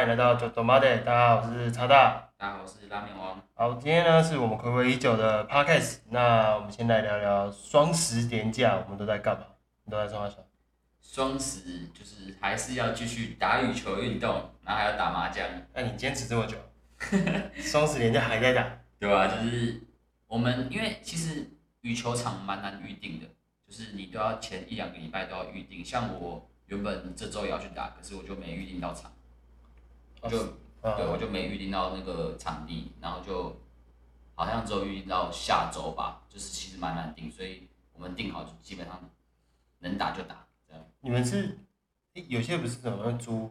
欢迎来到九斗马的，大家好，我是超大。大家好，我是拉面王。好，今天呢是我们暌违已久的 podcast，那我们先来聊聊双十连假，我们都在干嘛？你都在做什么？双十就是还是要继续打羽球运动，然后还要打麻将，那你坚持这么久，双十连假还在打？对吧、就是我们因为其实羽球场蛮难预定的，就是你都要前一两个礼拜都要预定。像我原本这周也要去打，可是我就没预定到场，就对我啊，就没预定到那个场地，然后就好像只有预定到下周吧，就是其实蛮难定，所以我们定好就基本上能打就打这样。你们是诶有些不是怎么租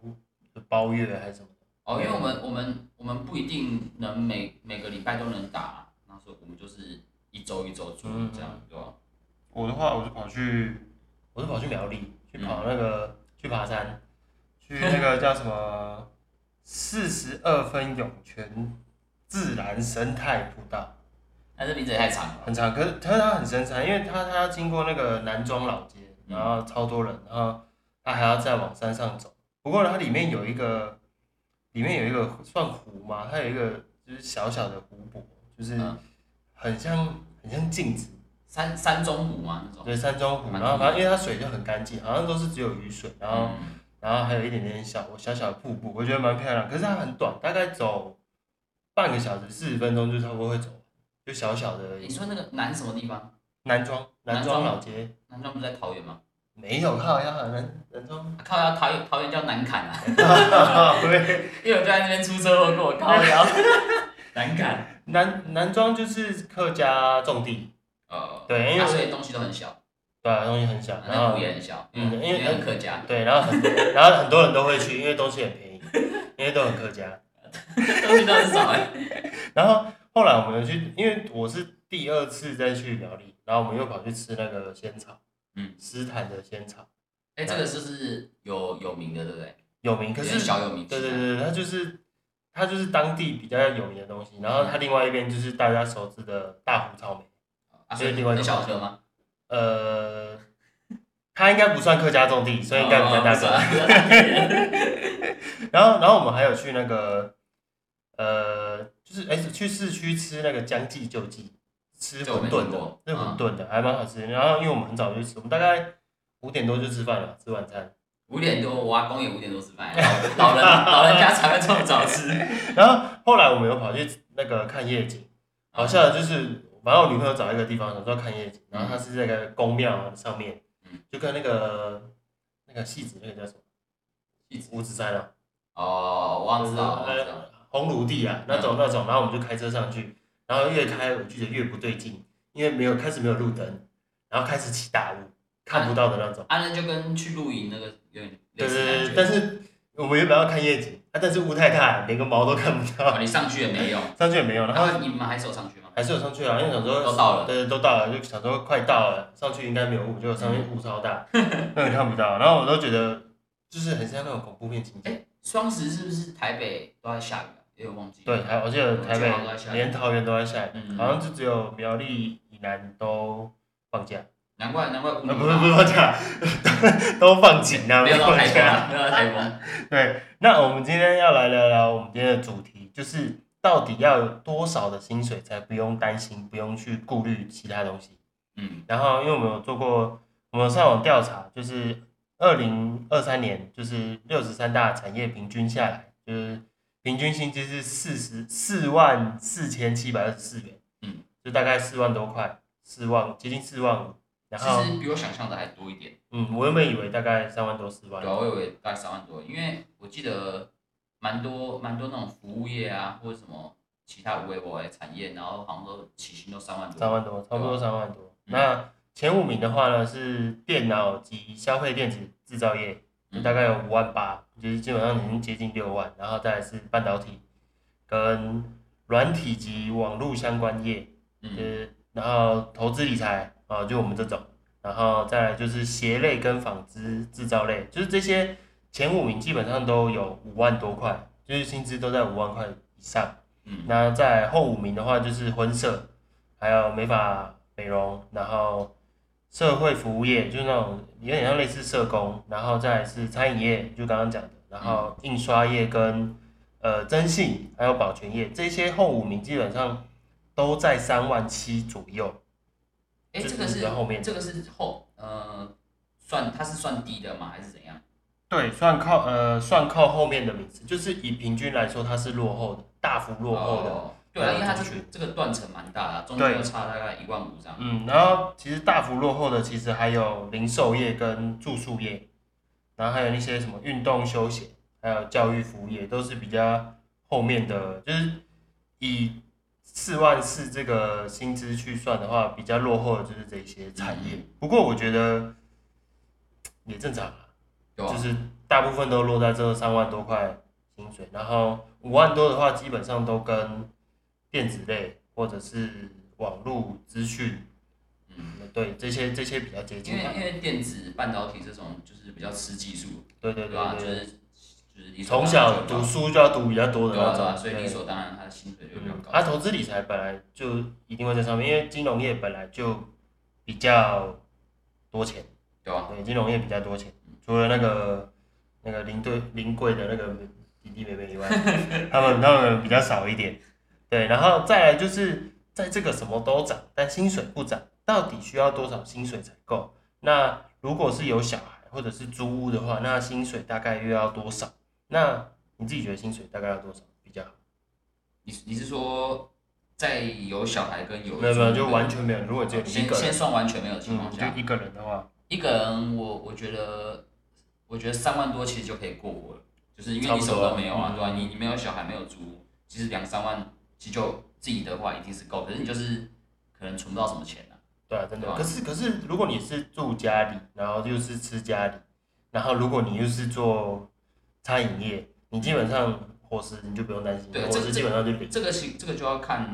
包月还是什么？哦，因为我们我们我们不一定能每每个礼拜都能打，那时候我们就是一周一周做嗯这样，对吧？我的话，我是跑去，我是跑去苗栗去跑那个、去爬山，去那个叫什么四十二分涌泉自然生态步道，但是名字也太长了，很长，可是可是它很深山，因为它它要经过那个南庄老街，然后超多人，然后它还要再往山上走。不过，它里面有一个，里面有一个算湖嘛，它有一个就是小小的湖泊，就是嗯。很像很像镜子。山山中湖嘛那种，对，山中湖，然后反正因为它水就很干净，好像都是只有雨水，然后、嗯然后还有一点点小小小的瀑布，我觉得蛮漂亮。可是它很短，大概走半个小时四十分钟就差不多会走完，就小小的而已你说那个南什么地方？南庄南庄老街南庄不是在桃园吗？没有靠呀，南南庄，啊靠腰桃园桃园叫南坎啊，对，因为我就在那边出车祸，跟我靠腰。南坎，南南庄就是客家种地，呃，对，因为那所以东西都很小，对啊，东西很小，然那后也很小，嗯因为很客家，对，然后很然后很多人都会去，因为东西很便宜，因为都很客家。东西都很少哎。然后后来我们有去，因为我是第二次再去苗栗，然后我们又跑去吃那个仙草，嗯，斯坦的仙草哎，这个是不是有有名的，对不对？有名，可是小有名气对对对，对它就是它就是当地比较有名的东西，然后它另外一边就是大家熟知的大湖草莓，啊，所以另外一个小车吗？呃，它应该不算客家种地，所以应该比较大个。哦不是然后然后我们还有去那个呃，就是哎去市区吃那个将计就计，吃馄饨的那馄饨的还蛮好吃。然后因为我们很早就吃，我们大概五点多就吃饭了，吃晚餐。五点多，我阿公也五点多吃饭，老老人老人家才会这么早吃。然后后来我们又跑去那个看夜景，好笑的就是，反正我女朋友找一个地方想说看夜景，然后她是在一个宫庙上面嗯，就跟那个那个戏子那个叫什么戏子五指山啊，哦，我忘知道，我忘知道。呃红炉地啊那种那种，然后我们就开车上去，然后越开我觉得越不对劲，因为没有开始没有路灯，然后开始起大雾，看不到的那种。啊，那就跟去露营那个有点对对对，类似的感觉。但是我们原本要看夜景，啊，但是雾太大，连个毛都看不啊，到，你上去也没用。上去也没有，然后然后你们还是有上去吗？还是有上去啊，因为想说都到了对，都到了，就想说快到了，上去应该没有雾，结果上面雾超大，根 本看不到。然后我都觉得就是很像那种恐怖片情节。哎，双十是不是台北都在下雨啊？有点忘记。对，台我记得台我记得好像都在北下雨连桃园都在下雨，嗯好像就只有苗栗以南都放假，难怪难怪不是不是龙放假，都放紧啊，没有到放假。台风啊，没有到台风。对，那我们今天要来聊聊我们今天的主题，就是到底要有多少的薪水才不用担心，不用去顾虑其他东西。嗯然后，因为我们有做过，我们上网调查，就是二零二三年，就是六十三大产业平均下来，就是平均薪资是四十四万四千七百二十四元，嗯，就大概四万多块，四万接近四万五。然后，其实比我想象的还多一点。嗯，我原本以为大概三万多四万对，啊，我以为大概三万多，因为我记得蛮多蛮多那种服务业啊，或者什么其他微博的产业，然后好像都起薪都三万多。三万多，差不多三万多。嗯那前五名的话呢是电脑及消费电子制造业，大概有五万八，就是基本上已经接近六万，然后再来是半导体跟软体及网络相关业，就嗯，是然后投资理财啊，就我们这种，然后再来就是鞋类跟纺织制造类，就是这些前五名基本上都有五万多块，就是薪资都在五万块以上。嗯那在后五名的话就是婚摄，还有美发美容，然后社会服务业，就是那种有点像类似社工，然后再来是餐饮业，就刚刚讲的，然后印刷业跟呃征信还有保全业这些后五名基本上都在三万七左右。哎，这个是后面这个是后呃算它是算低的吗？还是怎样？对，算靠呃算靠后面的名次，就是以平均来说，它是落后的，大幅落后的。哦对啊，因为它这这个断层蛮大的啊，中间差大概一万五这样。嗯，然后其实大幅落后的，其实还有零售业跟住宿业，然后还有那些什么运动休闲，还有教育服务业，都是比较后面的，就是以四万四这个薪资去算的话，比较落后的就是这些产业。不过我觉得也正常啊，就是大部分都落在这三万多块薪水，然后五万多的话，基本上都跟电子类或者是网络资讯，嗯，对这些这些比较接近因。为因为电子半导体这种就是比较吃技术，对对对就是理所从当然就高小读书就要读比较多的那对啊对啊，种。所以理所当然他的薪水就比较嗯，高。啊，投资理财本来就一定会在上面，因为金融业本来就比较多钱。对吧？对，金融业比较多钱，除了那个那个林队林贵的那个弟弟妹妹以外，他们他们比较少一点。对，然后再来就是在这个什么都涨，但薪水不涨，到底需要多少薪水才够？那如果是有小孩或者是租屋的话，那薪水大概又要多少？那你自己觉得薪水大概要多少比较好？你你是说在有小孩跟有没有没有，就完全没有。如果只有你一先先个人，算完全没有的情嗯，况下，就一个人的话，一个人我我觉得我觉得三万多其实就可以过我了，就是因为你什么都没有啊，嗯对吧？你你没有小孩没有租，其实两三万其实就自己的话一定是够，可是你就是可能存不到什么钱啊。对啊，真的。对啊可是可是，如果你是住家里，然后又是吃家里，然后如果你又是做餐饮业，你基本上伙食你就不用担心，对这个伙食基本上就零。这个是这个就要看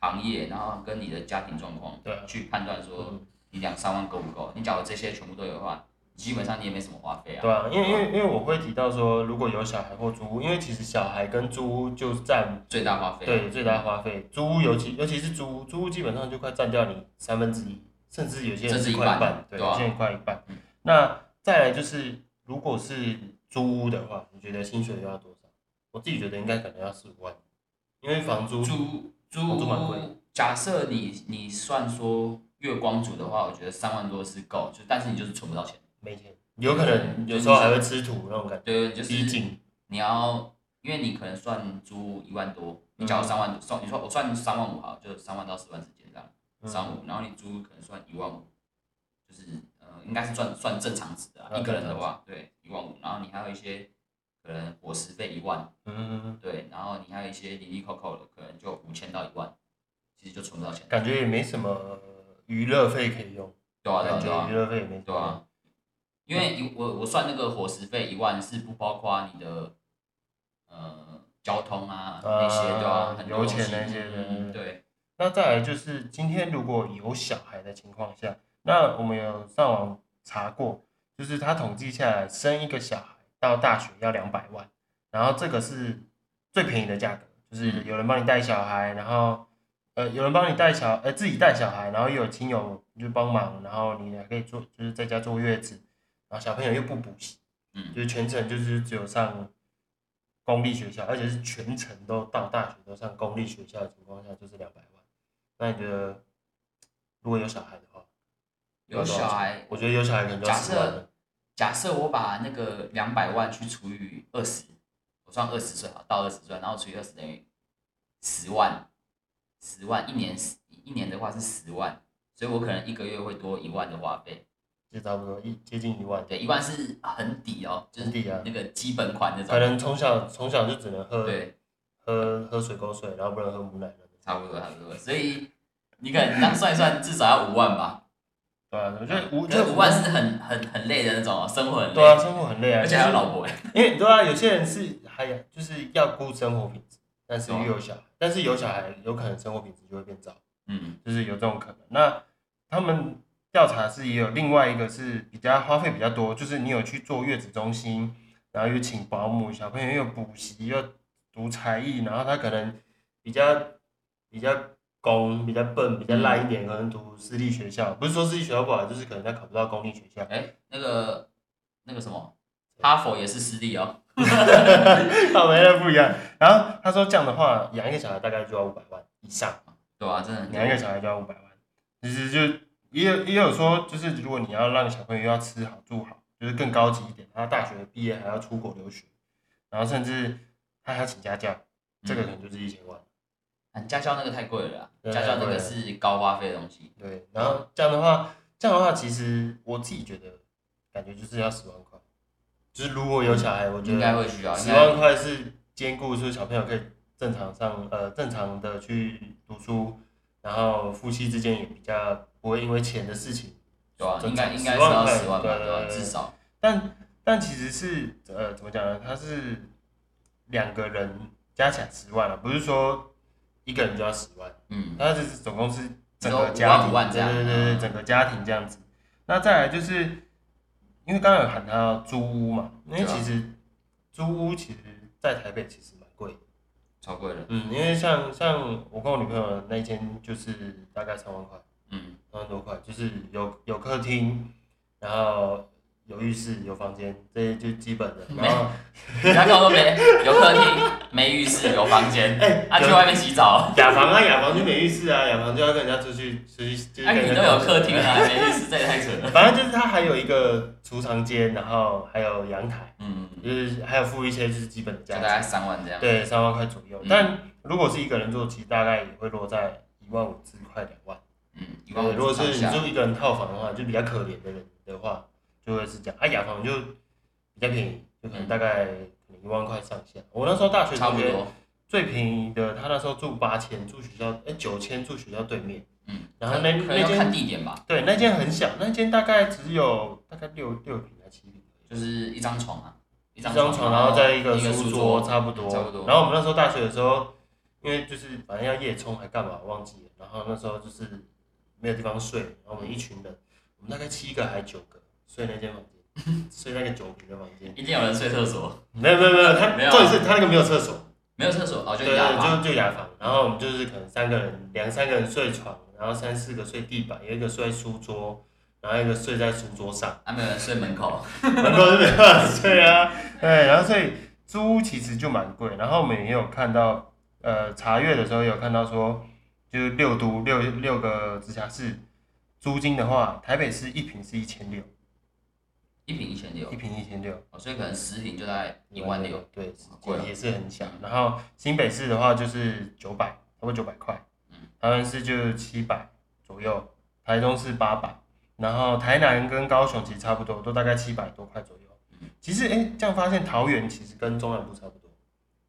行业，然后跟你的家庭状况对啊，去判断说嗯你两三万够不够。你假如这些全部都有的话，基本上你也没什么花费啊。对啊，因为因为因为我会提到说，如果有小孩或租屋，因为其实小孩跟租屋就占最大花费啊。对最大花费，租屋尤其尤其是租屋，租屋基本上就快占掉你三分之一，甚至有些人快一半对，有些人快一半嗯。那再来就是，如果是租屋的话，你觉得薪水要多少？我自己觉得应该可能要四五万，因为房租租房租蛮贵租，假设你你算说月光族的话，我觉得三万多是够，就但是你就是存不到钱。没钱，有可能有时候还会吃土那种感觉，对，就是。你要，因为你可能算租一万多，你假如三万多，算你说我算三万五好，就三万到四万之间这样，嗯三五，然后你租可能算一万五，就是呃应该是算算正常值的啊、嗯一个人的话，对一万五，然后你还有一些可能伙食费一万，嗯，对，然后你还有一些零零扣扣的，可能就五千到一万，其实就存不到钱。感觉也没什么娱乐费可以用，对啊，对啊，娱乐费也没对啊，因为一我我算那个伙食费一万是不包括你的呃交通啊那些对啊，很多钱那些的嗯对，那再来就是今天如果有小孩的情况下，那我们有上网查过，就是他统计下来生一个小孩到大学要两百万，然后这个是最便宜的价格，就是有人帮你带小孩，然后呃有人帮你带小呃自己带小孩，然后又有亲友就帮忙，然后你还可以坐就是在家坐月子，然后小朋友又不补习，嗯就是全程就是只有上公立学校，而且是全程都到大学都上公立学校的情况下，就是两百万。那你觉得如果有小孩的话，有小孩，我觉得有小孩可能就假。设假设我把那个两百万去除以二十，我算二十岁好，到二十岁，然后除以二十等于十万，十万一年十一年的话是十万，所以我可能一个月会多一万的花费。就差不多一接近一万，对，一万是很底哦，就是很底啊那个基本款那种。可能从小从小就只能喝对，喝喝水沟水，然后不能喝母奶。差不多差不多，所以你可能这样算一算，至少要五万吧。对啊，我觉得五可是五万是很很很累的那种哦，生活很累，对啊，生活很累啊，而且还有老婆哎。因为对啊，有些人是还有就是要顾生活品质，但是又有小孩，但是有小孩有可能生活品质就会变糟。嗯，就是有这种可能。那他们调查是也有另外一个是比较花费比较多，就是你有去做月子中心，然后又请保姆，小朋友又补习又读才艺，然后他可能比较比较公、比较笨、比较烂一点，可能读私立学校，不是说私立学校不好，就是可能他考不到公立学校。哎，那个那个什么，哈佛也是私立哦。好，没人不一样。然后他说这样的话，养一个小孩大概就要五百万以上，对啊，真的很养一个小孩就要五百万。其实就也有也有说，就是如果你要让小朋友要吃好住好，就是更高级一点，他大学毕业还要出国留学，然后甚至他还要请家教，这个可能就是一千万。嗯家教那个太贵了啦，对家教那个是高花费的东西。对，然后这样的话，这样的话，其实我自己觉得，感觉就是要十万块。就是如果有小孩，我觉应该得会需要，应十该万块是兼顾说小朋友可以正常上呃正常的去读书，然后夫妻之间也比较不会因为钱的事情。对啊，应该应该是10万块要十万吧，对至少但但其实是呃怎么讲呢？他是两个人加起来十万了、不是说一个人就要十万。嗯，那就是总共是整个家庭，五万五万这样。对对对整个家庭这样子。那再来就是，因为刚刚有喊到租屋嘛，因为其实租屋其实在台北其实蛮贵的，超贵的。嗯，因为像像我跟我女朋友那一间就是大概三万块，嗯，三万多块，就是有有客厅，然后有浴室有房间，这些就基本的，然后 你不要跟我说没？有客厅、没浴室、有房间，哎啊去外面洗澡，雅房啊雅房就没浴室啊，雅房就要跟人家出去出去，就是啊你跟人家都有客厅了，还没浴室，这也太扯了。反正就是它还有一个储藏间，然后还有阳台，嗯，就是还有附一些就是基本的家就大概具，三万这样。对，三万块左右。嗯。但如果是一个人住，其实大概也会落在一万五至快两万。嗯，一万五对，如果是你住一个人套房的话，就比较可怜的人的话，就会是这样。啊，雅房就比较便宜，就可能大概可能一万块上下。我那时候大学同学差不多。最便宜的，他那时候住八千，住学校哎九千住学校对面，嗯，然后那那间看地点吧，对那间很小，那间大概只有大概六六平还七平。就是一张床啊，一张床，然后再一个书书桌，差不多。差不多然后我们那时候大学的时候，因为就是反正要夜冲还干嘛忘记了，然后那时候就是没有地方睡，然后我们一群人，我们大概七个还九个睡那间房间，睡那个九平的房间。一定有人睡厕所，没有没有没有，他没有啊重点是他那个没有厕所，没有厕所哦，就对对，雅房。就就雅房。然后我们就是可能三个人，两三个人睡床，然后三四个睡地板，有一个睡书桌，然后一个睡在书桌上。啊，没有人睡门口，门口是没办法睡啊。对，然后所以租屋其实就蛮贵，然后我们也有看到，呃，查阅的时候有看到说，就是六都六六个直辖市租金的话，台北市一平是一千六，一瓶一千六。一，瓶一千六，哦，所以可能十瓶就大概一万六，，对，也是很小。然后新北市的话就是九百，差不多九百块，嗯。台湾市就七百左右，台中市八百，然后台南跟高雄其实差不多，都大概七百多块左右。嗯。其实哎、这样发现桃园其实跟中南部差不多，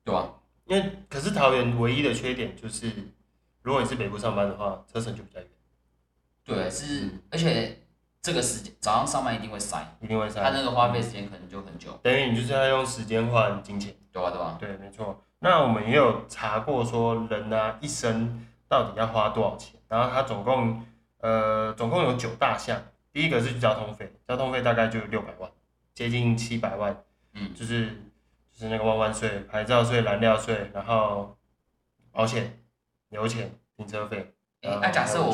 对吧？因为可是桃园唯一的缺点就是，如果你是北部上班的话，车程就比较远，对，是嗯，而且这个时间早上上班一定会塞，一定会塞。他那个花费时间可能就很久，等于你就是要用时间换金钱。对吧？对吧？对，没错。那我们也有查过，说人呢、一生到底要花多少钱？然后他总共呃总共有九大项。第一个是交通费，交通费大概就六百万，接近七百万，嗯，就是就是那个万万税、牌照税、燃料税，然后保险、油钱、停车费。那假设我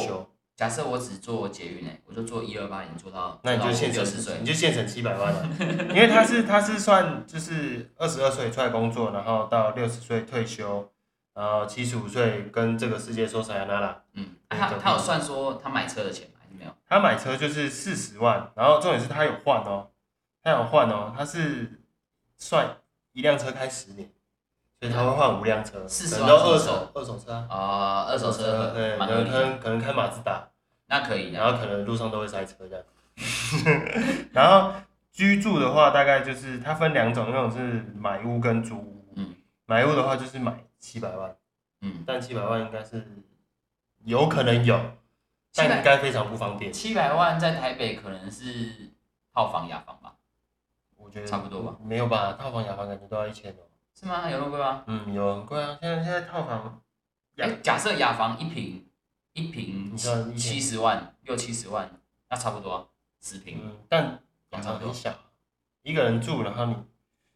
假设我只做捷运呢，我就做一二八零做到，那你就现六十岁你，就现省七百万了，因为他是他是算就是二十二岁出来工作，然后到六十岁退休，然后七十五岁跟这个世界说撒由那拉。嗯，啊他他有算说他买车的钱吗？还是没有？他买车就是四十万，然后重点是他有换哦，他有换哦，他是算一辆车开十年，所以他会换五辆车，40可能都二手二手车啊，啊，二手车对，可能可能可能开马自达，那可以然。后可能路上都会塞车这样。然后居住的话，大概就是它分两种，一种是买屋跟租屋。嗯买屋的话就是买七百万，嗯，但七百万应该是有可能有，但应该非常不方便。七百万在台北可能是套房雅房吧？我觉得差不多吧。没有吧？套房、雅房感觉都要一千哦。是吗？有那么贵吗？嗯，有很贵啊。现在现在套房，假设雅房一平一平你知道一七十万，六七十万，那差不多啊，十平，嗯，但雅差不多房很小，一个人住，然后你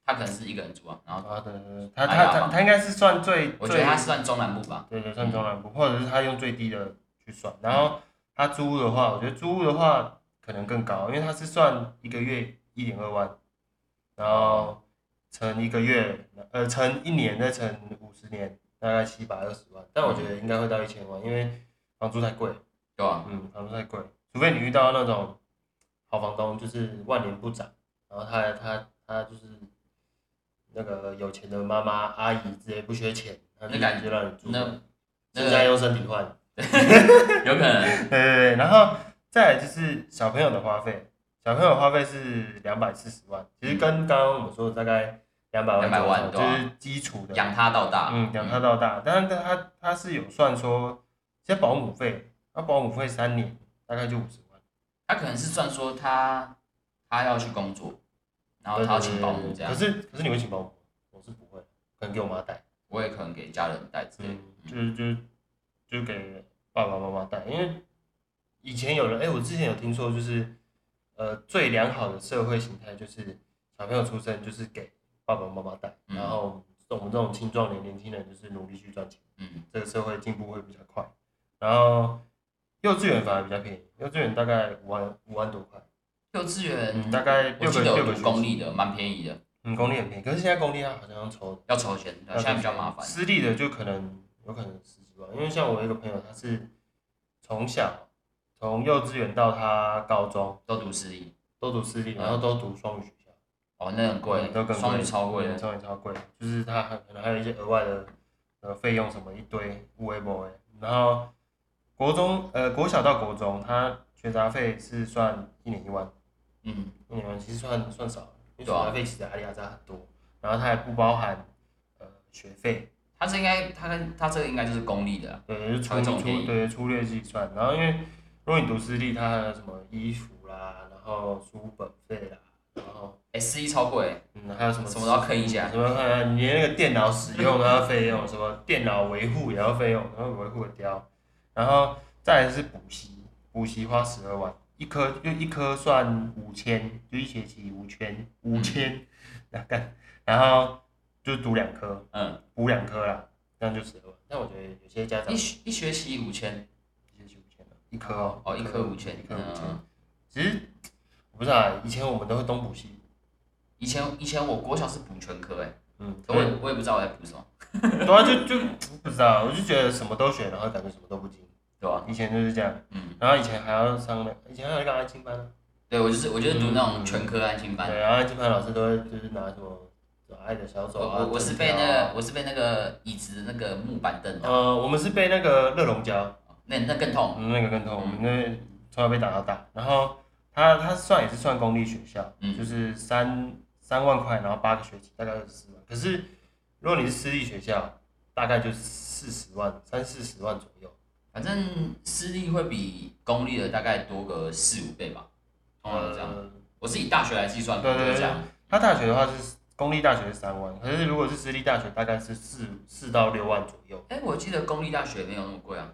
他可能是一个人住啊，然后啊，对对对，他他他他应该是算最，我觉得他是算中南部吧，对对，算中南部，或者是他用最低的去算。然后他租屋的话，我觉得租屋的话可能更高，因为他是算一个月一点二万，然后乘一个月，呃，乘一年再乘五十年，大概七百二十万。但我觉得应该会到一千万，因为房租太贵。对啊？嗯，房租太贵，除非你遇到那种好房东，就是万年不涨，然后他他他就是那个有钱的妈妈阿姨，直接不缺钱，他就那感觉让你住，那那现在用身体换。有可能，对对对，然后再来就是小朋友的花费，小朋友花费是两百四十万，其实跟刚刚我们说的大概两百万200万左右就是基础的，养他到大。嗯，养他到大，但是他他是有算说，现在保姆费，那保姆费三年大概就五十万，他可能是算说他他要去工作，然后他要请保姆这样可，是可是你会请保姆？我是不会，可能给我妈带，我也可能给家人带之类的。嗯，就是就是就给爸爸妈妈带，因为以前有人，哎、我之前有听说，就是呃最良好的社会形态就是小朋友出生就是给爸爸妈妈带，嗯然后我们这种青壮年年轻人就是努力去赚钱，嗯，这个社会进步会比较快。然后幼稚园反而比较便宜，幼稚园大概五万五万多块，幼稚园嗯，大概我记得有六个六个读公立的，蛮便宜的，嗯，公立很便宜，可是现在公立它好像要抽的。要筹钱，现在比较麻烦。私立的就可能有可能十几万，因为像我有一个朋友，他是从小从幼稚园到他高中都读私立，都读私立，然后都读双语学校，哦，那很贵嗯都，更双语超贵。双语超贵，就是他还可能还有一些额外的呃费用什么一堆无为不为，然后国中呃国小到国中，他学杂费是算一年一万，嗯，一年一万其实算算少了，因为学杂费其实阿里亚扎很多，然后他还不包含呃学费。他这应该，他跟他这个应该就是公立的啦，对，就才粗粗会这么便宜对粗略计算，然后因为如果你读私立，它还有什么衣服啦，然后书本费啦，然后哎，私立超贵，嗯还有什么什么都要坑一下。什么呃你连那个电脑使用都要费用，什么电脑维护也要费用，然后维护的掉，然后再来是补习，补习花十二万，一科就一科算五千，就一学期五千五千，那干，然后就读两科，嗯，补两科啦，这样就十二万。但我觉得有些家长一学一学期五千，一科哦，哦，一科五千一，科五千。嗯，其实我不知道啊，以前我们都会东补西，以前以前我国小是补全科，哎，嗯，可我也我也不知道我在补什么，对啊，就就不知道，我就觉得什么都学，然后感觉什么都不精。对吧？以前就是这样，嗯，然后以前还要上那，以前还有一个安亲班，对我就是我就是读那种全科安亲班对，，然后安亲班老师都会就是拿什么爱的小我手啊，我我是被那个我是被那个椅子那个木板凳的，呃，我们是被那个热熔胶，那那更痛，嗯，那个更痛，我们那从小被打到大，然后他他算也是算公立学校，嗯就是三三万块，然后八个学期，大概二十四万。可是如果你是私立学校，大概就是四十万，三四十万左右。反正私立会比公立的大概多个四五倍吧，通常都这样。呃，我是以大学来计算，对对对就是这样。他大学的话是公立大学是三万，可是如果是私立大学，大概是四四到六万左右。哎、我记得公立大学没有那么贵啊，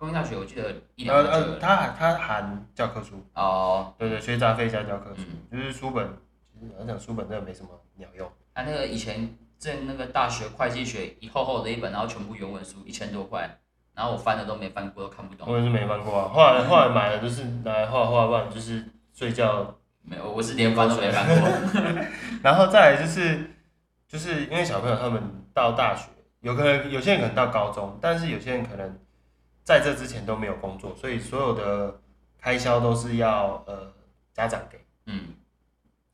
公立大学我记得一呃呃。他含他含教科书，哦，对对，学杂费加教科书，嗯就是书本。其实我讲书本真的没什么鸟用。他那个以前在那个大学会计学一厚厚的一本，然后全部原文书一千多块，然后我翻的都没翻过，都看不懂。我也是没翻过啊，后来后来买了就是拿来画画，不然就是睡觉。没有，我是连翻都没翻过。然后再来就是，就是因为小朋友他们到大学，有可能有些人可能到高中，但是有些人可能在这之前都没有工作，所以所有的开销都是要呃家长给，嗯，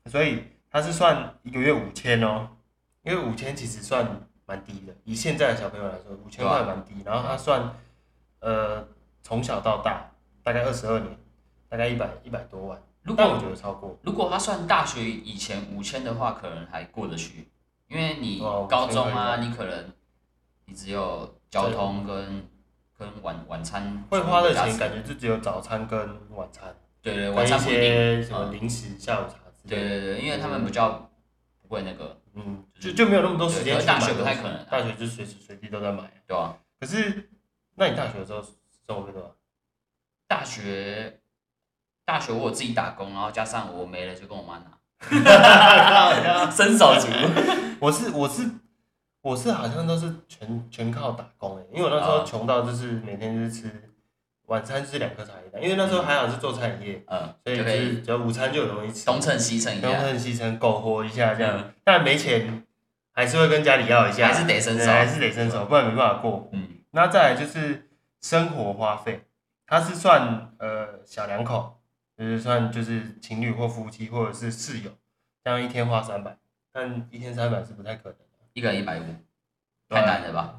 所以他是算一个月五千哦，因为五千其实算蛮低的，以现在的小朋友来说，五千块蛮低。然后他算呃从小到大大概二十二年，大概一百一百多万，如但我觉得超过。如果他算大学以前五千的话，可能还过得去，因为你哦高中5000可啊，你可能你只有交通跟跟晚晚餐会花的钱感觉就只有早餐跟晚餐，对对，跟一晚餐不一定。些什么嗯零食、下午茶之类的。对对对，因为他们比较不会那个，嗯，就就没有那么多时间大学不太可能啊大学就随时随地都在买。对吧？可是，那你大学的时候生活费多少？大学大学我自己打工，然后加上我没了就跟我妈拿，伸手族。我是我是我是好像都是全全靠打工哎、因为我那时候啊穷到就是每天就是吃晚餐就是两颗茶叶蛋，因为那时候还好是做餐饮业，嗯，所以就是只要午餐就有东西吃，东蹭西蹭一下。东蹭西蹭苟活一下这样，嗯但没钱还是会跟家里要一下，还是得伸手还是得伸手，不然没办法过。嗯，那再来就是生活花费，它是算呃小两口，就是算就是情侣或夫妻或者是室友，这样一天花三百，但一天三百是不太可能的。一个人一百五，太难了吧？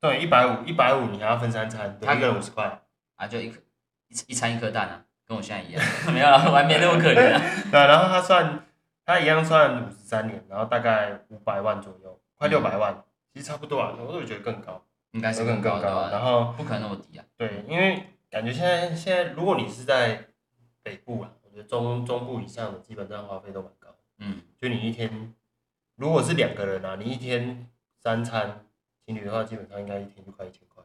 对，一百五，一百五你还要分三餐，对他一个人五十块。啊，就一颗一一餐一颗蛋啊，跟我现在一样。没有了，我还没那么可怜啊。对啊，然后他算他一样算五十三年，然后大概五百万左右，快六百万，其实差不多啊，我都觉得更高，应该是更高高。然？后不可能那么低啊。对，因为感觉现在现在如果你是在北部啊，我觉得中中部以上的基本上花费都蛮高。嗯，就你一天，如果是两个人啊，你一天三餐情侣的话，基本上应该一天就快一千块，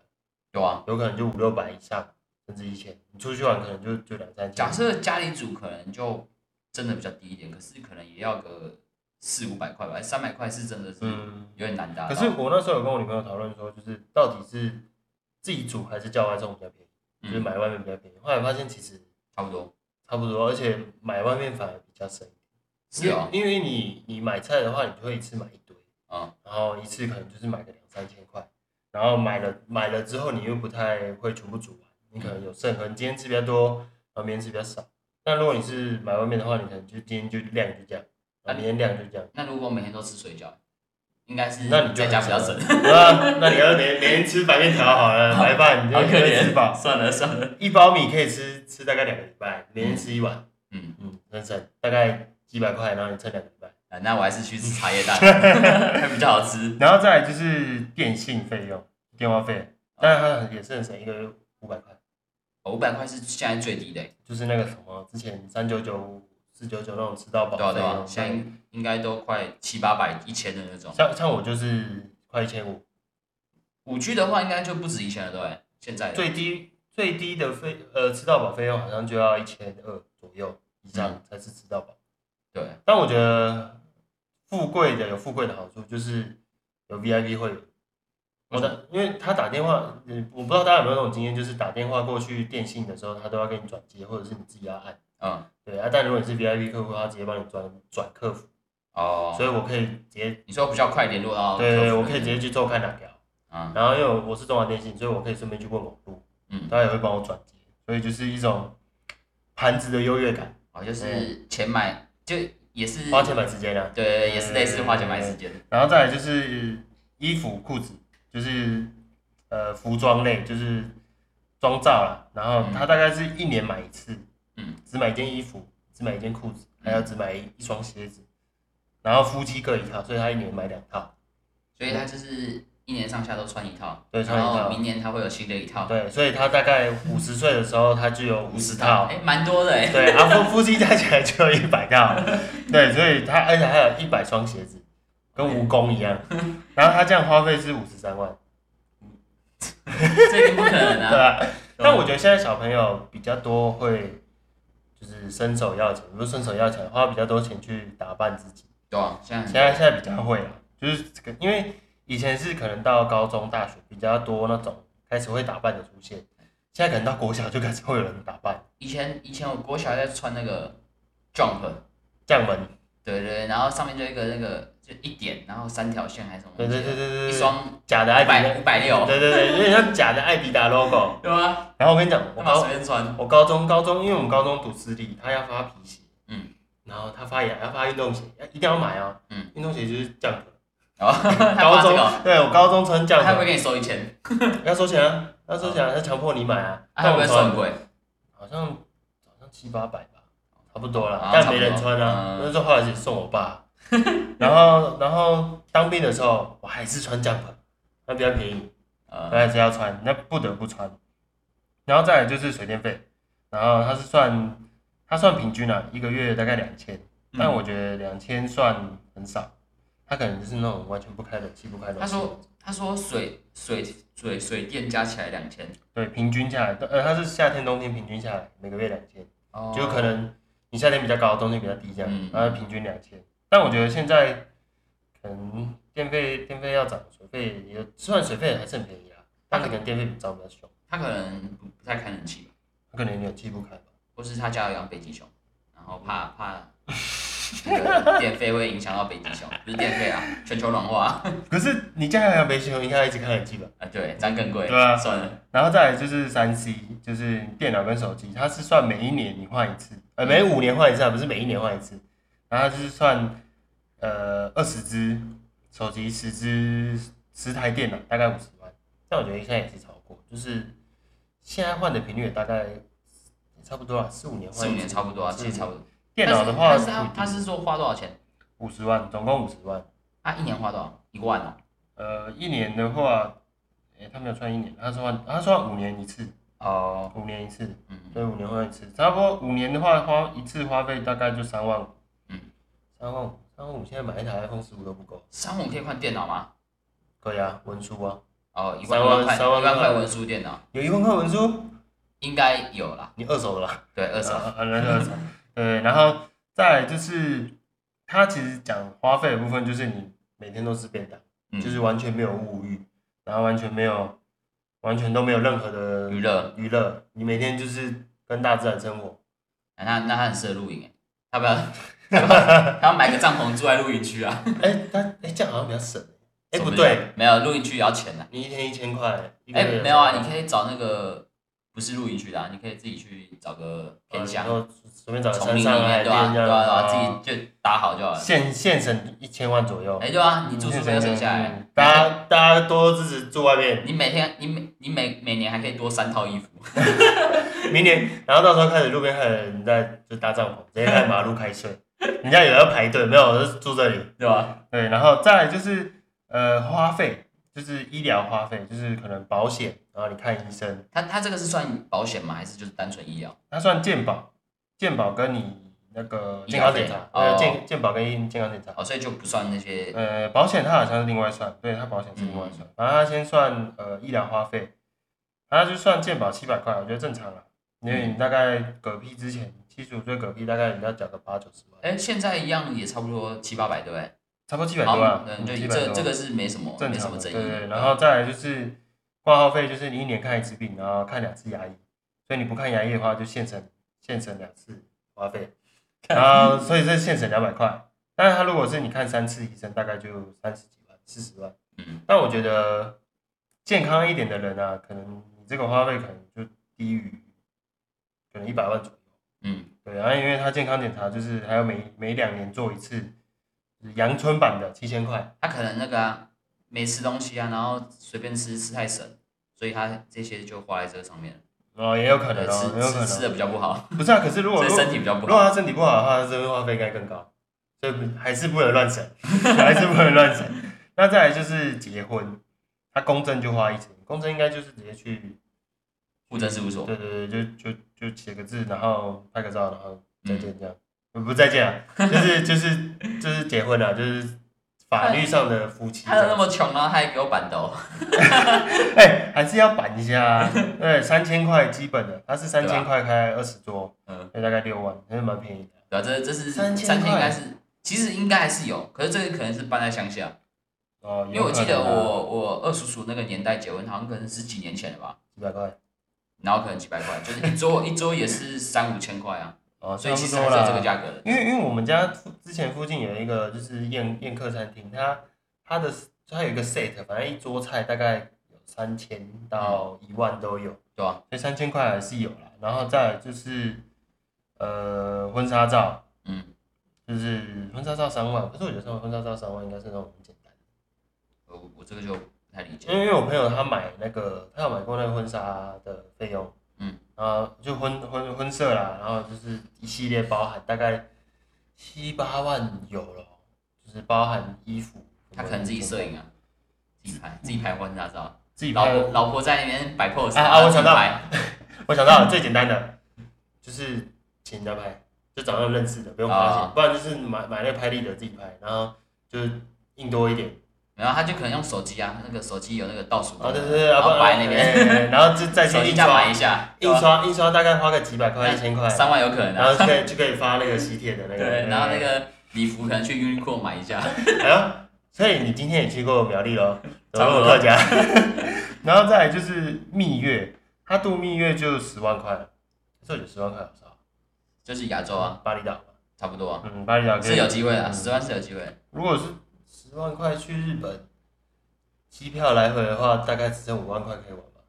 有啊。有可能就五六百以上，甚至一千。你出去玩可能就就两三千。假设家里煮可能就真的比较低一点，可是可能也要个四五百块吧，三百块是真的是嗯，有点难达到。可是我那时候有跟我女朋友讨论说，就是到底是自己煮还是叫外送比较便宜，就是嗯，买外面比较便宜。后来发现其实差不多。差不多，而且买外面反而比较省。是哦，因为你你买菜的话，你就会一次买一堆，啊，然后一次可能就是买个两三千块，然后买了买了之后，你又不太会全部煮完，你可能有剩，可能今天吃比较多，然后明天吃比较少。那如果你是买外面的话，你可能就今天就量就这样，啊明天量就这样。那如果每天都吃水饺，应该是那你就在家比较省。啊，那你要每每天吃白面条好了，白饭你就可以吃怜，饱，算了算了。一包米可以吃吃大概两个礼拜，每天吃一碗，嗯，嗯，很省，大概几百块，然后你撑两个礼拜。啊那我还是去吃茶叶蛋，还比较好吃。然后再来就是电信费用、电话费，但是它也是很省，一个月五百块，五百块是现在最低的欸，就是那个什么之前三九九、四九九那种吃到饱对啊对啊，现在应应该都快七八百、一千的那种。像像我就是快一千五，五 G 的话应该就不止一千了，对不对？现在最低最低的费呃吃到饱费用好像就要一千二左右以上才是吃到饱，对，但我觉得富贵的有富贵的好处，就是有 VIP 会员。我的，因为他打电话，嗯，我不知道大家有没有那种经验，就是打电话过去电信的时候，他都要给你转接，或者是你自己要按。嗯，对啊，但如果你是 VIP 客户，他直接帮你转转客服，哦，所以我可以直接，你说比较快联络到客服对对，我可以直接去做看哪条。嗯然后因为我我是中华电信，所以我可以顺便去问网路，嗯，他也会帮我转接，所以就是一种盘子的优越感，哦，就是钱买就也是花钱买时间啊。对，也是类似花钱买时间。然后再来就是衣服、裤子，就是呃服装类，就是妆造啦。然后他大概是一年买一次，嗯，只买一件衣服，只买一件裤子，还要只买一一双鞋子。然后夫妻各一套，所以他一年买两套。所以他就是一年上下都穿一套，对穿一套然后明年他会有新的一套，对，所以他大概五十岁的时候，他就有五十套。哎，蛮多的哎。对，阿夫夫妻加起来就有一百套。对，所以他而且还有一百双鞋子，跟蜈蚣一样。然后他这样花费是五十三万。这一定不可能对啊！啊，但我觉得现在小朋友比较多会，就是伸手要钱，不是伸手要钱，花比较多钱去打扮自己。对啊，现在现在现在比较会啊，就是这个，因为以前是可能到高中、大学比较多那种开始会打扮的出现，现在可能到国小就开始会有人打扮，以前以前我国小在穿那个 jump，将门，对对对，然后上面就一个那个就一点，然后三条线还是什么对对对对对，一双假的艾迪达，五百六，对对对，有点像假的艾迪达 logo。对吗？然后我跟你讲，我干嘛高随便穿？我高中高中，因为我们高中读私立，他要发皮鞋，嗯，然后他发也要发运动鞋，要一定要买哦，嗯，运动鞋就是降的。哦，高中对我高中穿降的，他会不会给你收一千？要收钱啊，要收钱啊，他强迫你买啊。他会不会收很贵？好像好像七八百吧，差不多啦啊，但没人穿啊。那时候后来就送我爸，然后然后当兵的时候我还是穿降的，那比较便宜，那，还是要穿，那不得不穿。然后再来就是水电费，然后他是算他算平均啊，一个月大概两千，但我觉得两千算很少，他可能就是那种完全不开冷气不开冷气。他说他说水水水水电加起来两千，对，平均下来，呃，它是夏天冬天平均下来每个月两千。哦就可能你夏天比较高，冬天比较低这样，嗯然后平均两千。但我觉得现在可能电费电费要涨，水费也虽然水费还是很便宜啊，但可能电费比涨比较凶，他可能不不太开冷气吧，他可能冷气不开吧。或是他家有养北极熊，然后怕怕那个 电费会影响到北极熊，不是电费啊，全球暖化 可是你家还有北极熊，应该一直开冷气吧？啊，对，这样更贵，对啊算了，然后再来就是三 C，就是电脑跟手机，它是算每一年你换一次，呃，每五年换一次，啊，不是每一年换一次。然后就是算呃二十只手机，十只十台电脑，大概五十万。但我觉得应该也是超过，就是现在换的频率也大概也差不多啊，四五年换四五一。年差不多啊，其实差不多。电脑的话但是他他是说花多少钱？五十万，总共五十万。他一年花多少？一万哦。呃，一年的话，诶、他没有算一年，他算他算五年一次，哦，五年一次。嗯，对，五年换一次，差不多五年的话，花一次花费大概就三万五。嗯，三万五，三万五，现在买一台 iPhone 十五都不够。三万五可以换电脑吗？可以啊，文书啊，哦，一万块，一万块文书电脑有一万块文书，应该有啦，你二手的吧？对，二手。啊，啊那二手。对，然后再就是，他其实讲花费的部分，就是你每天都是便当，嗯就是完全没有物欲，然后完全没有，完全都没有任何的娱乐，娱乐，你每天就是跟大自然生活。啊那那他很适合露营哎，他不要，他要买个帐篷住在露营区啊？哎，他哎这样好像比较省。哎，不对，，没有露营区也要钱的。你一天一千块，哎，月没有啊，你可以找那个不是露营区的啊，你可以自己去找个偏乡然，后随便找个丛林里山上海面对吧？边这样，对吧？对吧？啊自己就搭好就好了。现现省一千万左右。哎，对啊，你住宿费要省下来嗯。大家大家多支持住外面，你每天你每你每每年还可以多三套衣服 明年，然后到时候开始路边还有人在就搭帐篷，直接在马路开睡，人家有要排队，没有，我就住这里。对吧？对，然后再来就是呃花费，就是医疗花费，就是可能保险，然后你看医生，他他这个是算保险吗？还是就是单纯医疗？它算健保，健保跟你那个健康检查，哦呃健健保跟健康检查。哦，所以就不算那些呃，保险它好像是另外算，对，它保险是另外算，反正它先算呃医疗花费，它就算健保七百块，我觉得正常了，因为你大概嗝屁之前，七十五岁嗝屁大概你要缴个八九十万，哎，现在一样也差不多七八百，对不对？差不多七百多啊，嗯，就700多这这个是没什么正没什么争议的。对，然后再来就是挂号费，就是你一年看一次病，然后看两次牙医，所以你不看牙医的话，就现省现省两次花费，然后所以这现省两百块，但是他如果是你看三次医生，大概就三十几万、四十万。嗯，但我觉得健康一点的人啊，可能你这个花费可能就低于可能一百万左右。嗯，对，然后因为他健康检查就是还要每每两年做一次，就是阳春版的七千块。他可能那个啊，没吃东西啊，然后随便吃吃太省，所以他这些就花在这个上面了。哦，也有可能对，哦，也有可吃吃吃的。比较不好，不是啊，可是如果 如果身体比较不好。如果他身体不好的话，这个花费应该更高，所以不还是不能乱省，还是不能乱省。那再来就是结婚，他公证就花一千，公证应该就是直接去户政事务所，对对对，就就就写个字，然后拍个照，然后再嗯见这样。呃不再见了，就是就是就是结婚了，就是法律上的夫妻他那么穷，然后他还给我板豆，哎、还是要板一下啊。对，三千块基本的，他是三千块开二十桌，嗯，大概六万，还是蛮便宜的。对啊，这这是3000三千应块该是，其实应该还是有，可是这个可能是办在乡下，哦，因为我记得我我二叔叔那个年代结婚，好像可能是几年前了吧，几百块，然后可能几百块，就是一桌一桌也是三五千块啊，哦，所以其实差不多啦还是这个价格的。因为因为我们家附之前附近有一个就是宴宴客餐厅，它它的它有一个 set，反正一桌菜大概有三千到一万都有，对啊，所以三千块还是有啦。然后再就是呃婚纱照，嗯，就是婚纱照三万，可是我觉得婚纱照三万应该是那种很简单的，我我这个就不太理解因。为因为我朋友他买那个他有买过那个婚纱的费用，嗯，然后就婚婚婚摄啦，然后就是一系列包含大概七八万有了，就是包含衣服，他可能自己摄影啊，自己拍自己拍婚纱照，自己拍。老婆老婆在那边摆 pose，啊啊我想到 我想到了最简单的，就是请人家拍，就找那种认识的，不用花钱，哦。不然就是买买那个拍立得自己拍，然后就是印多一点，然后他就可能用手机啊，那个手机有那个倒数对对对，然后摆那边，哎然后就再去印刷一，下，印刷印刷大概花个几百块一千块，三万有可能然啊。后就可以就可以发那个喜帖的那个，对，然后那哎个礼服可能去 Uniqlo 买一下，所以你今天也去过苗栗喽，差不多。特家，然后再来就是蜜月，他度蜜月就十万块，这就十万块好少，就是亚洲啊，巴厘岛，差不多啊，嗯，巴厘岛是有机会啊，嗯。十万是有机会。如果是十万块去日本，机票来回的话，大概只剩五万块可以玩吧。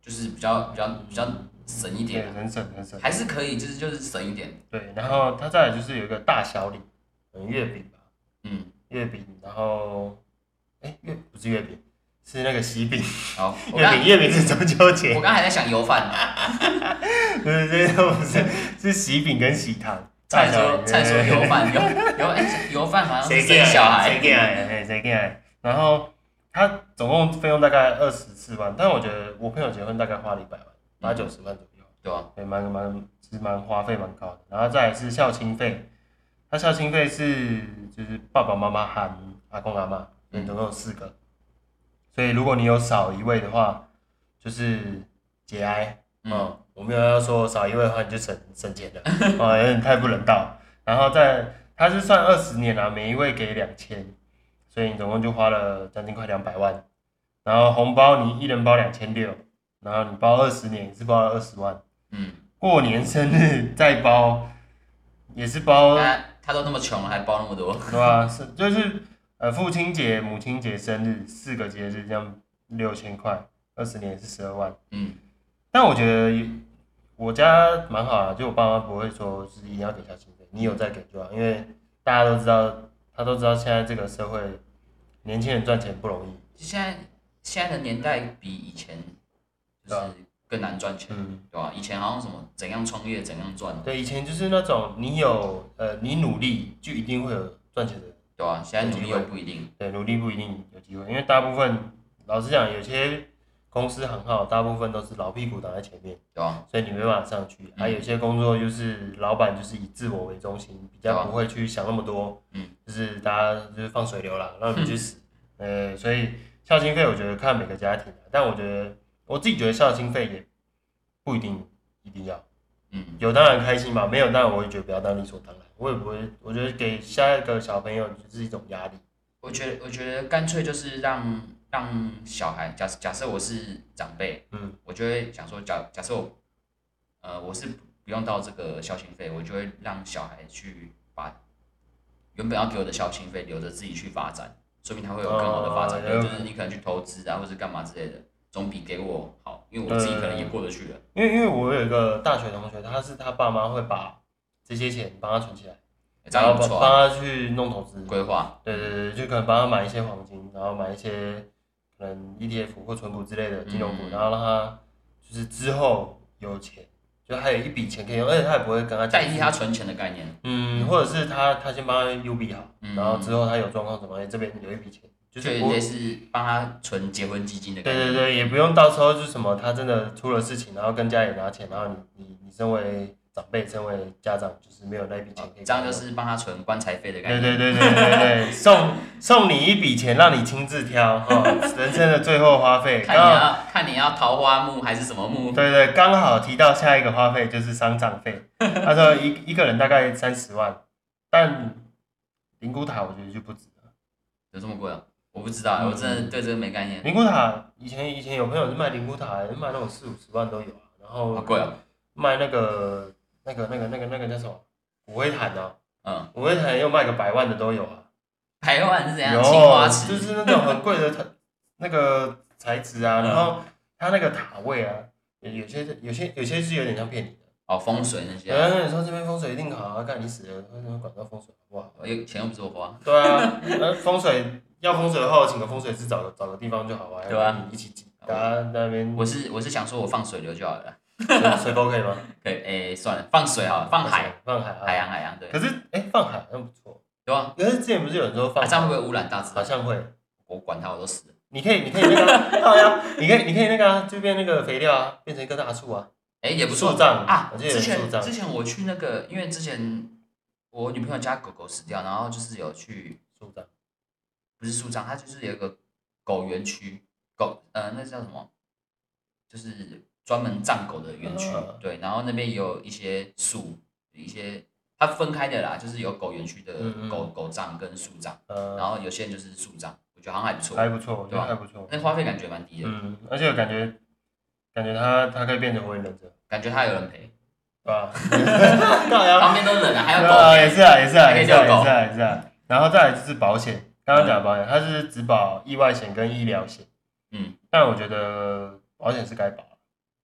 就是比较比较比较省一对，点啊，很省很省。还是可以，就是就是省一点。对，然后它再来就是有一个大小礼，嗯，月饼吧，嗯，月饼，然后，哎，月不是月饼，是那个喜饼，好，我刚月饼月饼是中秋节我，刚还在想油饭，不是不是，是喜饼跟喜糖。菜说菜 说油饭油油哎油饭好像是生谁给小孩谁，给来？哎，谁给来？然后他总共费用大概二十四万，但我觉得我朋友结婚大概花了一百万，八九十万左右，对吧？对，蛮蛮是蛮花费蛮高的。然后再来是孝亲费，他孝亲费是就是爸爸妈妈喊阿公阿妈，总共有四个。所以如果你有少一位的话，就是节哀。嗯，哦，我没有要说少一位的话你就省省钱了，啊，有点太不人道。然后在，他是算二十年啊，每一位给两千，所以你总共就花了将近快两百万。然后红包你一人包两千六，然后你包二十年也是包了二十万，嗯，过年生日再包也是包，他他都那么穷了，还包那么多，对啊？是就是呃父亲节、母亲节、生日四个节日这样六千块，二十年是十二万。嗯，但我觉得我家蛮好的，就我爸妈不会说是一定要给孝亲费，你有在给就好，因为大家都知道，他都知道现在这个社会年轻人赚钱不容易。现在现在的年代比以前是更难赚钱，嗯，对吧？以前好像什么怎样创业怎样赚，对，以前就是那种你有呃你努力就一定会有赚钱的，对吧？现在努力不一定，对，努力不一定有机会，因为大部分老实讲，有些公司行号大部分都是老屁股挡在前面。所以你没办法上去。还、有些工作就是老板就是以自我为中心，比较不会去想那么多，嗯，就是大家就是放水流啦，让你去死。呃，所以孝心费我觉得看每个家庭啊，但我觉得我自己觉得孝心费也不一定一定要，嗯，有当然开心嘛，没有当然我也觉得不要当理所当然，我也不会，我觉得给下一个小朋友就是一种压力。我觉得我觉得干脆就是让让小孩，假假设我是长辈，嗯，我就会想说，假假设我，呃，我是不用到这个孝心费，我就会让小孩去把原本要给我的孝心费留着自己去发展，说明他会有更好的发展，就是你可能去投资啊，或者干嘛之类的，总比给我好，因为我自己可能也过得去了，因为因为我有一个大学同学，他是他爸妈会把这些钱帮他存起来，然后帮他去弄投资。规划，对对对，就可能帮他买一些黄金，然后买一些可能 ETF 或存股之类的金融股，嗯。然后让他就是之后有钱，就还有一笔钱可以用，而且他也不会跟他讲代替他存钱的概念，嗯，或者是他他先帮他 U B 好，嗯。然后之后他有状况什么，哎这边有一笔钱，就就是不类似帮他存结婚基金的概念，对对对，也不用到时候就是什么他真的出了事情，然后跟家里拿钱，然后你你你身为长辈，称为家长，就是没有那笔钱可以这样就是帮他存棺材费的概对念，对对对对对，送送你一笔钱，让你亲自挑哦，人生的最后花费，看你要看你要桃花木还是什么木，对对，刚好提到下一个花费就是丧葬费，他说一一个人大概三十万，但灵骨塔我觉得就不值了。有这么贵啊？我不知道，嗯我真的对这个没概念。灵骨塔以前以前有朋友是卖灵骨塔，卖那种四五十万都有啊，然后好贵啊！卖那个那个那个那个那个叫什么骨灰坛啊，嗯，骨灰坛又卖个百万的都有啊。百万是怎样？有，青花瓷就是那种很贵的它那个材质啊，嗯然后它那个塔位啊，有有些有些有些是有点像骗你的。哦，风水那些有人你说这边风水一定好啊，干你死了，为什么管到风水好不好？我又钱又不是我花，对啊，那风水要风水的话，我请个风水师找个找个地方就好啊，对啊你一起挤，大家在那边我是我是想说我放水流就好了啦。水水沟可以吗？可以，诶，算了，放水好了，放海，放海啊，海洋海洋对，可是哎、放海好像不错，对吧？可是之前不是有人说放啊，这样会不会污染大自然？好像会，我管它，我都死了。你可以你可以那个 好呀，你可以你可以那个啊，就变那个肥料啊，变成一棵大树啊，哎，也不错树葬啊。之前之前我去那个，因为之前我女朋友家狗狗死掉，然后就是有去树葬。不是树葬，它就是有一个狗园区，狗呃那叫什么？就是专门葬狗的园区，嗯对，然后那边有一些树，一些它分开的啦，就是有狗园区的嗯嗯狗、狗葬跟树葬，呃，然后有些人就是树葬，我觉得好像还不错，还不错，我觉对还不错。那花费感觉蛮低的，嗯，而且我感觉感觉他他可以变成火影忍者，感觉他有人陪，对吧？对啊，旁边都冷了，还要对啊，狗也是啊，也是啊，还可以也是啊，遛狗也是啊，也是啊。然后再来就是保险，刚刚讲的保险，它是只保意外险跟医疗险。嗯，但我觉得保险是该保，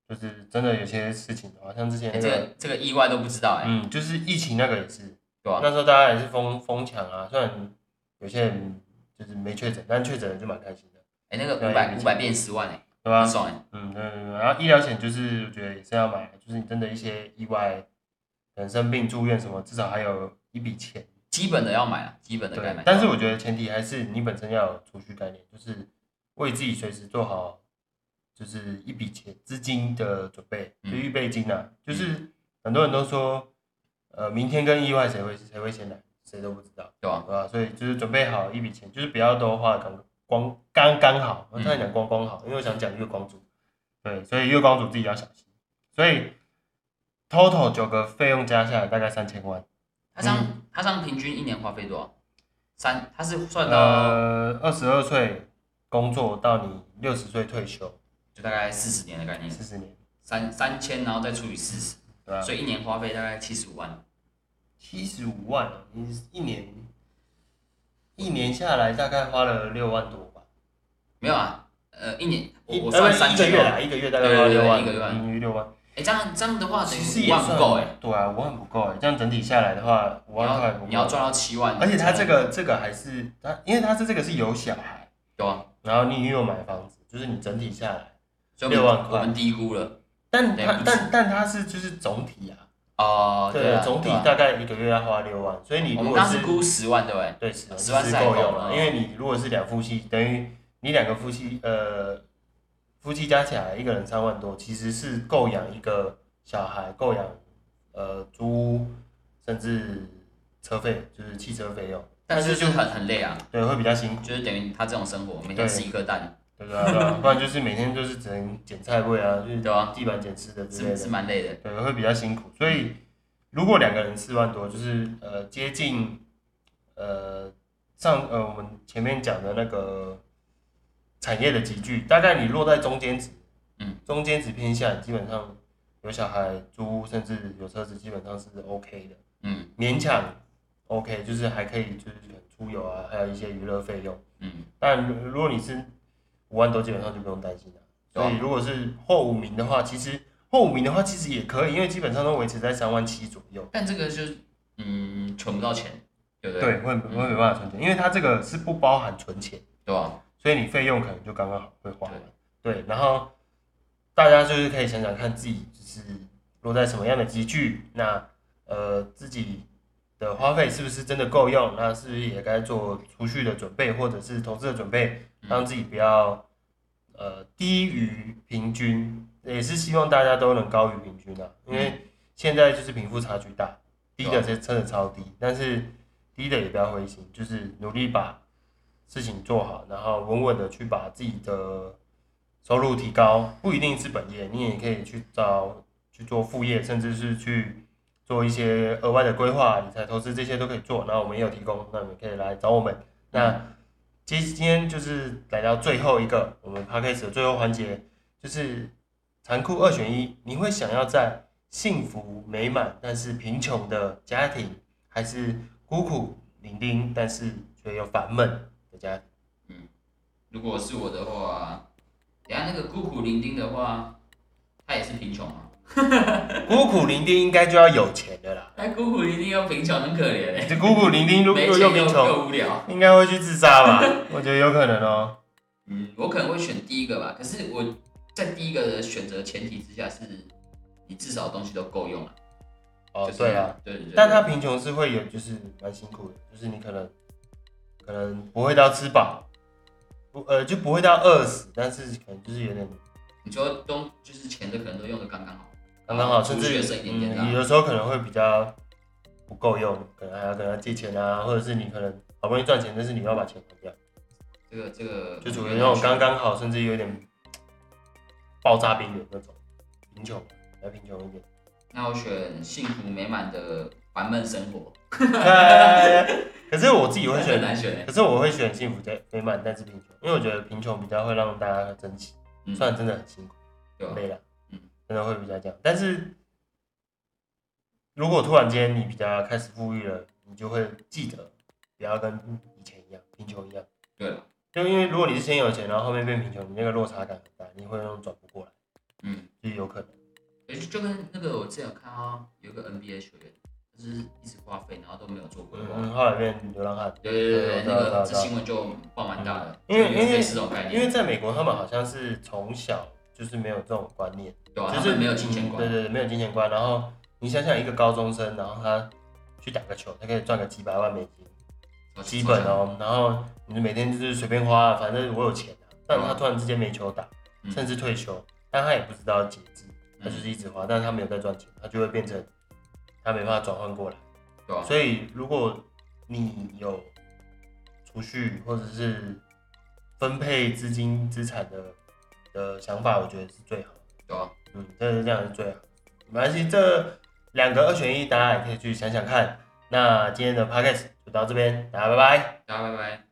就是真的有些事情的话，像之前哎这那个，个这个意外都不知道哎，嗯，就是疫情那个也是，对吧？那时候大家也是疯疯抢啊，虽然有些人就是没确诊，但确诊人就蛮开心的，哎，那个对五百五百变十万哎，对吧很？爽哎，嗯，对对对。然后医疗险就是我觉得也是要买，就是你真的一些意外，可能生病住院什么，至少还有一笔钱。基本的要买啊，基本的该买。，但是我觉得前提还是你本身要有储蓄概念，就是为自己随时做好，就是一笔钱资金的准备，就嗯预备金啊。就是很多人都说，呃，明天跟意外谁会谁会先来，谁都不知道，对吧？对吧？所以就是准备好一笔钱，就是不要多花得刚光刚刚好。我嗯差点讲光光好，因为我想讲月光族，对，所以月光族自己要小心。所以 total 九个费用加下来大概三千万。他这样他这样平均一年花费多少？三，他是算到呃，二十二岁工作到你六十岁退休，就大概四十年的概念，四十年，三三千，然后再除以四十，对吧？所以一年花费大概七十五万。七十五万啊，你一年一年下来大概花了六万多吧？没有啊，呃，一年一我我算呃三个月啦，一个月大概六万，一个月。六万，哎，这样这样的话等于五其实也不够哎，，对啊，五万不够哎，这样整体下来的话，五万块不够你要赚到七万，而且他这个这个还是他，因为他是这个是有小孩，有啊，然后你又有买房子，就是你整体下来，所以六万块我们低估了。但他但但他是就是总体啊，哦，对，啊，总体大概一个月要花六万，所以你如果是估十万对不对？对十10万是是还够够用了，因为你如果是两夫妻，等于你两个夫妻呃夫妻加起来一个人三万多，其实是够养一个小孩，够养呃租屋，甚至车费，就是汽车费用，但是就很很累啊，对会比较辛苦，就是等于他这种生活，每天吃一颗蛋，对吧、对吧、不然就是每天就是只能捡菜柜啊，就是地板捡吃的之类是是的，蛮累的。对，会比较辛苦。所以如果两个人四万多，就是呃接近呃上呃我们前面讲的那个产业的集聚，大概你落在中间值，嗯，中间值偏下，基本上有小孩租，甚至有车子，基本上是 OK 的，嗯勉强 OK，就是还可以就是出游啊，还有一些娱乐费用。嗯，但如如果你是五万多，基本上就不用担心了。所以如果是后五名的话，其实后五名的话其实也可以，因为基本上都维持在三万七左右。但这个就是嗯存不到钱，对不对？对，会会没办法存钱，因为它这个是不包含存钱，对吧？所以你费用可能就刚刚好会花完。对，然后大家就是可以想想看自己就是落在什么样的集聚，那呃自己的花费是不是真的够用？那是不是也该做储蓄的准备，或者是投资的准备，让自己不要呃低于平均，也是希望大家都能高于平均啊，因为现在就是贫富差距大，低的是真的超低，但是低的也不要灰心，就是努力把事情做好，然后稳稳的去把自己的收入提高，不一定是本业，你也可以去找去做副业，甚至是去做一些额外的规划、理财投资这些都可以做。那我们也有提供，那你们可以来找我们。那今今天就是来到最后一个我们 p a c k a g e 的最后环节，就是残酷二选一，你会想要在幸福美满但是贫穷的家庭，还是孤苦伶仃但是却又烦闷的家庭？如果是我的话，等一下那个孤苦伶仃的话，他也是贫穷啊。孤苦伶仃应该就要有钱的啦。哎，孤苦伶仃又贫穷，很可怜哎。这孤苦伶仃如果又贫穷，又无聊。应该会去自杀吧？我觉得有可能哦。嗯，我可能会选第一个吧。可是我在第一个的选择前提之下是，你至少东西都够用了。哦就，是对啊，，对对对。但他贫穷是会有，就是蛮辛苦的，就是你可能可能不会到吃饱，不呃就不会到饿死，但是可能就是有点你说东就是钱的可能都用的刚刚好，刚刚好，甚至有的时候可能会比较不够用，可能还要跟他借钱啊，或者是你可能好不容易赚钱，但是你要把钱还掉，这个这个就属于那种刚刚好，甚至有点爆炸边缘那种贫穷，比较贫穷一点。那我选幸福美满的烦闷生活，可是我自己会选，可是我会选幸福美美满，但是贫穷，因为我觉得贫穷比较会让大家珍惜，嗯虽然真的很辛苦，累了，嗯真的会比较这样。但是如果突然间你比较开始富裕了，你就会记得不要跟以前一样贫穷一样。对了，就因为如果你是先有钱，然后后面变贫穷，你那个落差感很大，你会那种转不过来，嗯，就有可能。诶就就跟那个我之前有看到有个 NBA 球员，就是一直花费，然后都没有做规划。嗯，后来变流浪汉。对对对对，那个这新闻就爆蛮大的，因为因为因为在美国，他们好像是从小就是没有这种观念，就是没有金钱观，嗯对对对，没有金钱观。然后你想想，一个高中生，然后他去打个球，他可以赚个几百万美金，超基本。哦。然后你每天就是随便花，反正我有钱啊。但他突然之间没球打，嗯甚至退休，但他也不知道节制，他嗯就是一直花，但是他没有在赚钱，他就会变成他没办法转换过来。所以如果你有储蓄或者是分配资金资产的的想法，我觉得是最好的。对吧？嗯，这是这样是最好。没关系，这两个二选一，大家也可以去想想看。那今天的 podcast 就到这边，大家拜拜。大家拜拜。